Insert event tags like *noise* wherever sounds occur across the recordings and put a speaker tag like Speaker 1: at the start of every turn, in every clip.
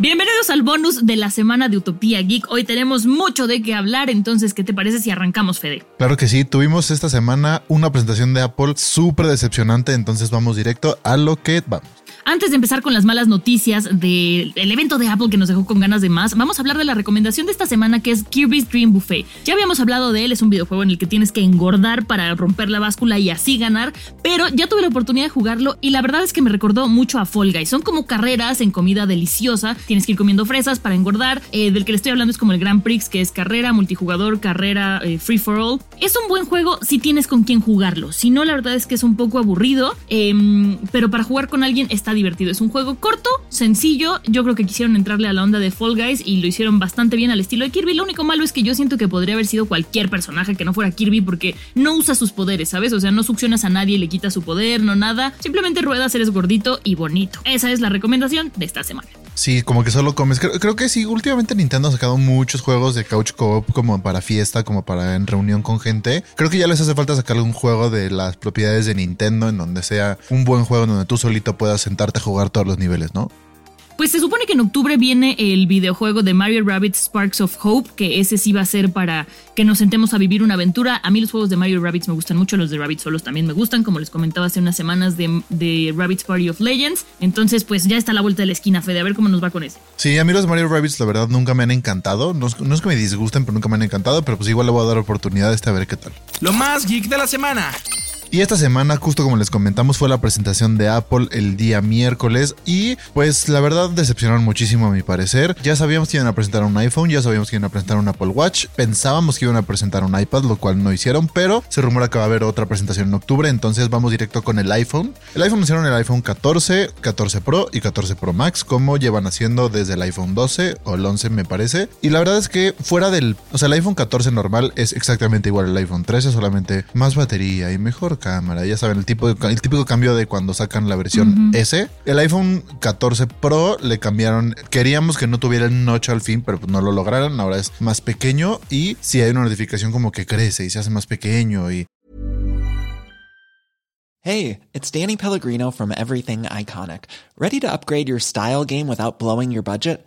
Speaker 1: Bienvenidos al bonus de la semana de Utopía Geek. Hoy tenemos mucho de qué hablar, entonces, ¿qué te parece si arrancamos, Fede?
Speaker 2: Claro que sí, tuvimos esta semana una presentación de Apple súper decepcionante, entonces vamos directo a lo que vamos.
Speaker 1: Antes de empezar con las malas noticias del evento de Apple que nos dejó con ganas de más, vamos a hablar de la recomendación de esta semana que es Kirby's Dream Buffet. Ya habíamos hablado de él, es un videojuego en el que tienes que engordar para romper la báscula y así ganar, pero ya tuve la oportunidad de jugarlo y la verdad es que me recordó mucho a Fall Guys. Son como carreras en comida deliciosa, tienes que ir comiendo fresas para engordar. Eh, del que le estoy hablando es como el Grand Prix, que es carrera, multijugador, carrera, eh, free for all. Es un buen juego si tienes con quién jugarlo. Si no, la verdad es que es un poco aburrido, em, pero para jugar con alguien está divertido. Es un juego corto, sencillo. Yo creo que quisieron entrarle a la onda de Fall Guys y lo hicieron bastante bien al estilo de Kirby. Lo único malo es que yo siento que podría haber sido cualquier personaje que no fuera Kirby porque no usa sus poderes, ¿sabes? O sea, no succionas a nadie y le quitas su poder, no nada. Simplemente ruedas, eres gordito y bonito. Esa es la recomendación de esta semana.
Speaker 2: Sí, como que solo comes. Creo, que sí, últimamente Nintendo ha sacado muchos juegos de couch co-op como para fiesta, como para en reunión con gente. Creo que ya les hace falta sacarle un juego de las propiedades de Nintendo en donde sea un buen juego donde tú solito puedas sentarte a jugar todos los niveles, ¿no?
Speaker 1: Pues se supone que en octubre viene el videojuego de Mario Rabbit Sparks of Hope, que ese sí va a ser para que nos sentemos a vivir una aventura. A mí los juegos de Mario Rabbits me gustan mucho, los de Rabbit solos también me gustan, como les comentaba hace unas semanas de, de Rabbit's Party of Legends. Entonces, pues ya está a la vuelta de la esquina, Fede, a ver cómo nos va con ese.
Speaker 2: Sí, a mí los Mario Rabbits la verdad nunca me han encantado. No, no es que me disgusten, pero nunca me han encantado, pero pues igual le voy a dar oportunidad a este a ver qué tal.
Speaker 3: Lo más geek de la semana.
Speaker 2: Y esta semana, justo como les comentamos, fue la presentación de Apple el día miércoles y pues la verdad decepcionaron muchísimo a mi parecer. Ya sabíamos que iban a presentar un iPhone, ya sabíamos que iban a presentar un Apple Watch, pensábamos que iban a presentar un iPad, lo cual no hicieron, pero se rumora que va a haber otra presentación en octubre, entonces vamos directo con el iPhone. El iPhone hicieron el iPhone 14, 14 Pro y 14 Pro Max, como llevan haciendo desde el iPhone 12 o el 11 me parece. Y la verdad es que fuera del, o sea, el iPhone 14 normal es exactamente igual al iPhone 13, solamente más batería y mejor cámara. Ya saben, el, tipo el típico cambio de cuando sacan la versión S. El iPhone 14 Pro le cambiaron. Queríamos que no tuviera el notch al fin, pero pues no lo lograron. Ahora es más pequeño y si hay una notificación como que crece y se hace más pequeño y
Speaker 4: Hey, it's Danny Pellegrino from Everything Iconic. Ready to upgrade your style game without blowing your budget?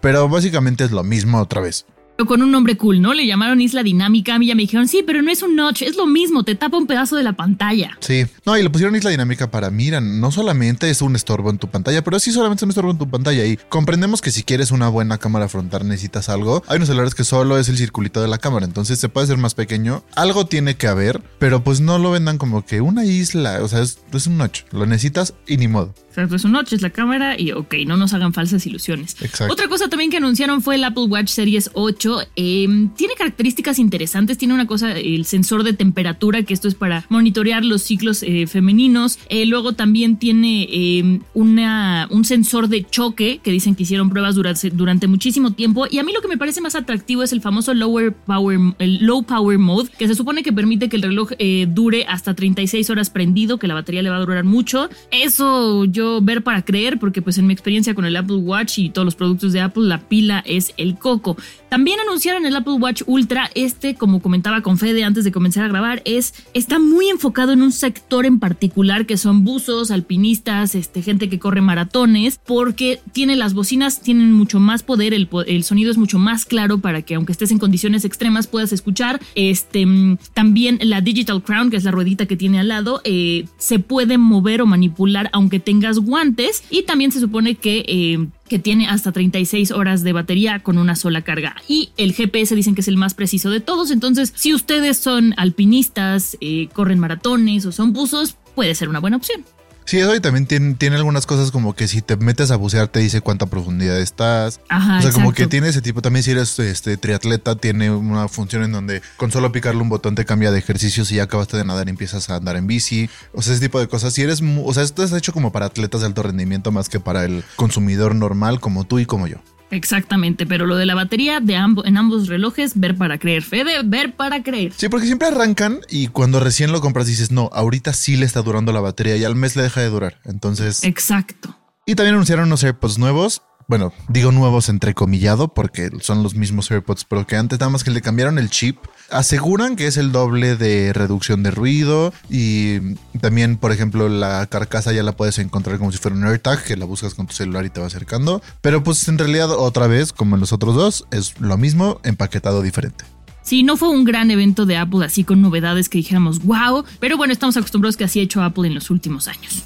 Speaker 2: Pero básicamente es lo mismo otra vez.
Speaker 1: Con un nombre cool, ¿no? Le llamaron Isla Dinámica. A mí ya me dijeron, sí, pero no es un notch, es lo mismo, te tapa un pedazo de la pantalla.
Speaker 2: Sí, no, y le pusieron Isla Dinámica para, mira, no solamente es un estorbo en tu pantalla, pero sí solamente es un estorbo en tu pantalla. Y comprendemos que si quieres una buena cámara frontal necesitas algo. Hay unos celulares que solo es el circulito de la cámara, entonces se puede hacer más pequeño. Algo tiene que haber, pero pues no lo vendan como que una isla, o sea, es, es un notch, lo necesitas y ni modo.
Speaker 1: O sea, es un notch, es la cámara y ok, no nos hagan falsas ilusiones.
Speaker 2: Exacto.
Speaker 1: Otra cosa también que anunciaron fue el Apple Watch Series 8 Em, tiene características interesantes, tiene una cosa, el sensor de temperatura, que esto es para monitorear los ciclos eh, femeninos. Eh, luego también tiene em, una, un sensor de choque, que dicen que hicieron pruebas durante, durante muchísimo tiempo. Y a mí lo que me parece más atractivo es el famoso lower power, el low power mode, que se supone que permite que el reloj eh, dure hasta 36 horas prendido, que la batería le va a durar mucho. Eso yo ver para creer, porque pues en mi experiencia con el Apple Watch y todos los productos de Apple, la pila es el coco. También anunciaron el Apple Watch Ultra. Este, como comentaba con Fede antes de comenzar a grabar, es está muy enfocado en un sector en particular que son buzos, alpinistas, este, gente que corre maratones, porque tiene las bocinas, tienen mucho más poder, el, sonido es mucho más claro para que aunque estés en condiciones extremas puedas escuchar. Este, también la Digital Crown, que es la ruedita que tiene al lado, eh, se puede mover o manipular aunque tengas guantes y también se supone que eh, que tiene hasta 36 horas de batería con una sola carga. Y el GPS dicen que es el más preciso de todos. Entonces, si ustedes son alpinistas, eh, corren maratones o son buzos, puede ser una buena opción.
Speaker 2: Sí, eso y también tiene, tiene algunas cosas como que si te metes a bucear te dice cuánta profundidad estás.
Speaker 1: Ajá,
Speaker 2: o sea, como que tiene ese tipo. También si eres este triatleta, tiene una función en donde con solo picarle un botón te cambia de ejercicios y ya acabaste de nadar empiezas a andar en bici. O sea, ese tipo de cosas. Si eres, o sea, esto es hecho como para atletas de alto rendimiento más que para el consumidor normal como tú y como yo.
Speaker 1: Exactamente, pero lo de la batería de ambo- en ambos relojes, ver para creer. Fede, ver para creer.
Speaker 2: Sí, porque siempre arrancan y cuando recién lo compras dices, no, ahorita sí le está durando la batería y al mes le deja de durar. Entonces...
Speaker 1: Exacto.
Speaker 2: Y también anunciaron unos AirPods nuevos. Bueno, digo nuevos entrecomillado porque son los mismos AirPods, pero que antes nada más que le cambiaron el chip. Aseguran que es el doble de reducción de ruido y también, por ejemplo, la carcasa ya la puedes encontrar como si fuera un AirTag, que la buscas con tu celular y te va acercando. Pero pues en realidad otra vez, como en los otros dos, es lo mismo, empaquetado diferente.
Speaker 1: Sí, no fue un gran evento de Apple así con novedades que dijéramos wow, pero bueno, estamos acostumbrados que así ha hecho Apple en los últimos años.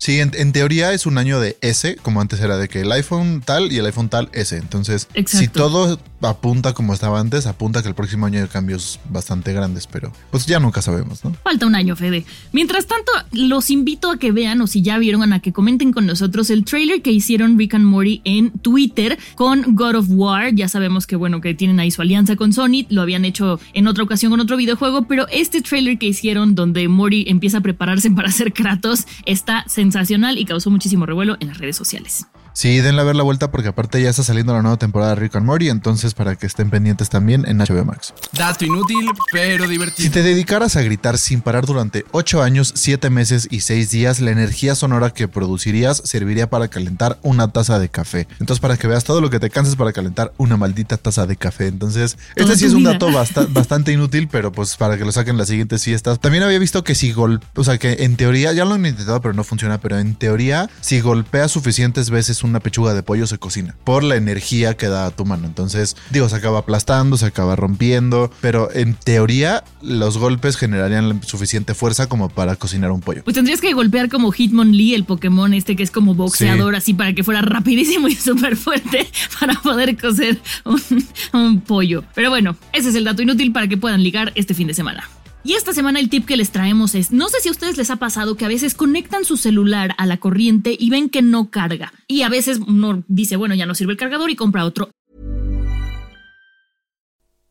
Speaker 2: Sí, en, en teoría es un año de S, como antes era de que el iPhone tal y el iPhone tal S. Entonces,
Speaker 1: Exacto.
Speaker 2: si todo apunta como estaba antes, apunta que el próximo año hay cambios bastante grandes, pero pues ya nunca sabemos, ¿no?
Speaker 1: Falta un año, Fede. Mientras tanto, los invito a que vean o si ya vieron, a que comenten con nosotros el trailer que hicieron Rick and Morty en Twitter con God of War. Ya sabemos que, bueno, que tienen ahí su alianza con Sony. Lo habían hecho en otra ocasión con otro videojuego, pero este trailer que hicieron donde Morty empieza a prepararse *laughs* para ser Kratos está sensacional y causó muchísimo revuelo en las redes sociales.
Speaker 2: Sí, denle a ver la vuelta porque aparte ya está saliendo la nueva temporada de Rick and Morty, entonces para que estén pendientes también en HBO Max.
Speaker 3: Dato inútil, pero
Speaker 2: Si
Speaker 3: divertido.
Speaker 2: te dedicaras a gritar sin parar durante 8 años, 7 meses y 6 días, la energía sonora que producirías serviría para calentar una taza de café. Entonces, para que veas todo lo que te canses para calentar una maldita taza de café. Entonces, este sí es un dato basta- *laughs* bastante inútil, pero pues para que lo saquen las siguientes fiestas. También había visto que si gol, o sea, que en teoría, ya lo han intentado, pero no funciona, pero en teoría, si golpeas suficientes veces una pechuga de pollo, se cocina por la energía que da a tu mano. Entonces, digo, se acaba aplastando, se acaba rompiendo, pero en teoría, los golpes generarían la suficiente fuerza como para cocinar un pollo.
Speaker 1: Pues tendrías que golpear como Hitmonlee, el Pokémon este que es como boxeador, así para que fuera rapidísimo y *laughs* súper fuerte para poder cocer un, un pollo. Pero bueno, ese es el dato inútil para que puedan ligar este fin de semana. Y esta semana el tip que les traemos es, no sé si a ustedes les ha pasado que a veces conectan su celular a la corriente y ven que no carga. Y a veces uno dice, bueno, ya no sirve el cargador y compra otro.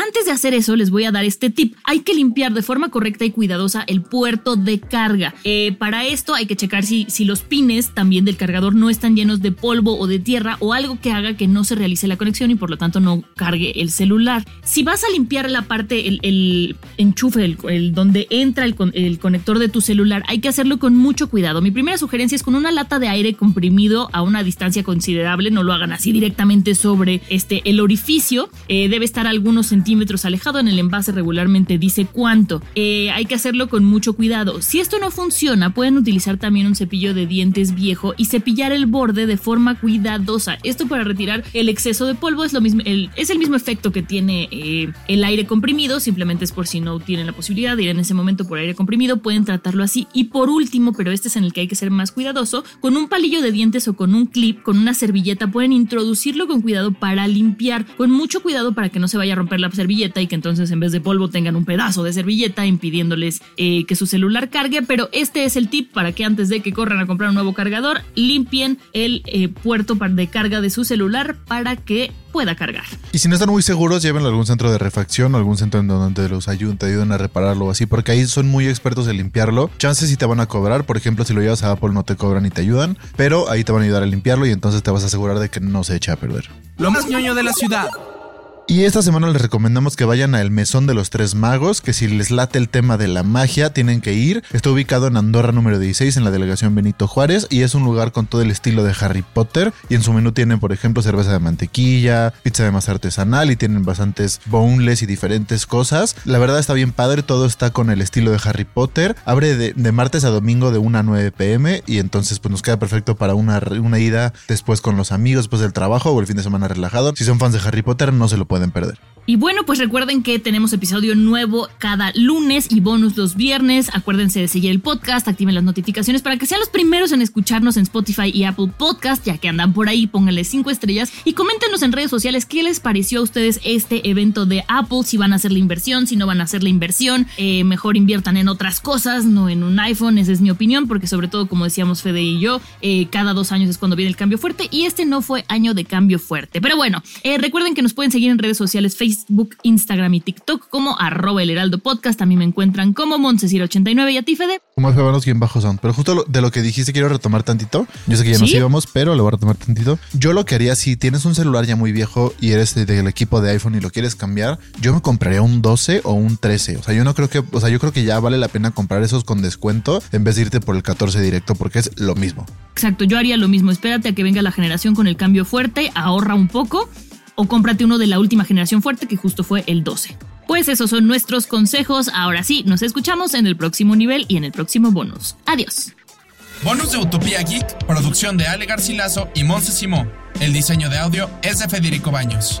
Speaker 1: Antes de hacer eso, les voy a dar este tip. Hay que limpiar de forma correcta y cuidadosa el puerto de carga. Eh, para esto hay que checar si, si los pines también del cargador no están llenos de polvo o de tierra o algo que haga que no se realice la conexión y por lo tanto no cargue el celular. Si vas a limpiar la parte, el, enchufe, el, donde entra el, el conector de tu celular, hay que hacerlo con mucho cuidado. Mi primera sugerencia es con una lata de aire comprimido a una distancia considerable. No lo hagan así directamente sobre este, el orificio. Eh, debe estar algunos centímetros centímetros alejado en el envase regularmente dice cuánto. Eh, hay que hacerlo con mucho cuidado. Si esto no funciona, pueden utilizar también un cepillo de dientes viejo y cepillar el borde de forma cuidadosa. Esto para retirar el exceso de polvo es lo mismo, es el mismo efecto que tiene eh, el aire comprimido, simplemente es por si no tienen la posibilidad de ir en ese momento por aire comprimido, pueden tratarlo así. Y por último, pero este es en el que hay que ser más cuidadoso, con un palillo de dientes o con un clip, con una servilleta, pueden introducirlo con cuidado para limpiar, con mucho cuidado para que no se vaya a romper la servilleta y que entonces en vez de polvo tengan un pedazo de servilleta impidiéndoles eh, que su celular cargue. Pero este es el tip para que antes de que corran a comprar un nuevo cargador, limpien el eh, puerto de carga de su celular para que pueda cargar.
Speaker 2: Y si no están muy seguros, llévenlo a algún centro de refacción o algún centro en donde los ayuden, te ayuden a repararlo o así, porque ahí son muy expertos en limpiarlo. Chances si te van a cobrar, por ejemplo, si lo llevas a Apple no te cobran y te ayudan, pero ahí te van a ayudar a limpiarlo y entonces te vas a asegurar de que no se eche a perder.
Speaker 3: Lo más ñoño de la ciudad.
Speaker 2: Y esta semana les recomendamos que vayan al Mesón de los Tres Magos, que si les late el tema de la magia, tienen que ir. Está ubicado en Andorra número 16, en la delegación Benito Juárez, y es un lugar con todo el estilo de Harry Potter. Y en su menú tienen, por ejemplo, cerveza de mantequilla, pizza de masa artesanal, y tienen bastantes boneless y diferentes cosas. La verdad está bien padre, todo está con el estilo de Harry Potter. Abre de, martes a domingo de 1 a 9 pm, y entonces pues nos queda perfecto para una, una ida después con los amigos, después del trabajo o el fin de semana relajado. Si son fans de Harry Potter, no se lo pueden pueden perder.
Speaker 1: Y bueno, pues recuerden que tenemos episodio nuevo cada lunes y bonus los viernes. Acuérdense de seguir el podcast, activen las notificaciones para que sean los primeros en escucharnos en Spotify y Apple Podcast, ya que andan por ahí, pónganle cinco estrellas y coméntenos en redes sociales qué les pareció a ustedes este evento de Apple, si van a hacer la inversión, si no van a hacer la inversión, eh, mejor inviertan en otras cosas, no en un iPhone, esa es mi opinión, porque sobre todo, como decíamos Fede y yo, eh, cada dos años es cuando viene el cambio fuerte y este no fue año de cambio fuerte. Pero bueno, eh, recuerden que nos pueden seguir en redes sociales, Facebook, Facebook, Instagram y TikTok como arroba el heraldo podcast. También me encuentran como Montesir89 y a ti, Fede.
Speaker 2: Como Febanos bien bajos son. Pero justo de lo que dijiste quiero retomar tantito. Yo sé que ya nos íbamos, pero lo voy a retomar tantito. Yo lo que haría si tienes un celular ya muy viejo y eres del equipo de iPhone y lo quieres cambiar, yo me compraría un 12 o un 13. O sea, yo no creo que, o sea, yo creo que ya vale la pena comprar esos con descuento en vez de irte por el 14 directo porque es lo mismo.
Speaker 1: Exacto, yo haría lo mismo. Espérate a que venga la generación con el cambio fuerte, ahorra un poco o cómprate uno de la última generación fuerte que justo fue el 12. Pues esos son nuestros consejos. Ahora sí, nos escuchamos en el próximo nivel y en el próximo bonus. Adiós.
Speaker 3: Bonus de Utopía Geek, producción de Ale Garcilaso y Monse Simó. El diseño de audio es de Federico Baños.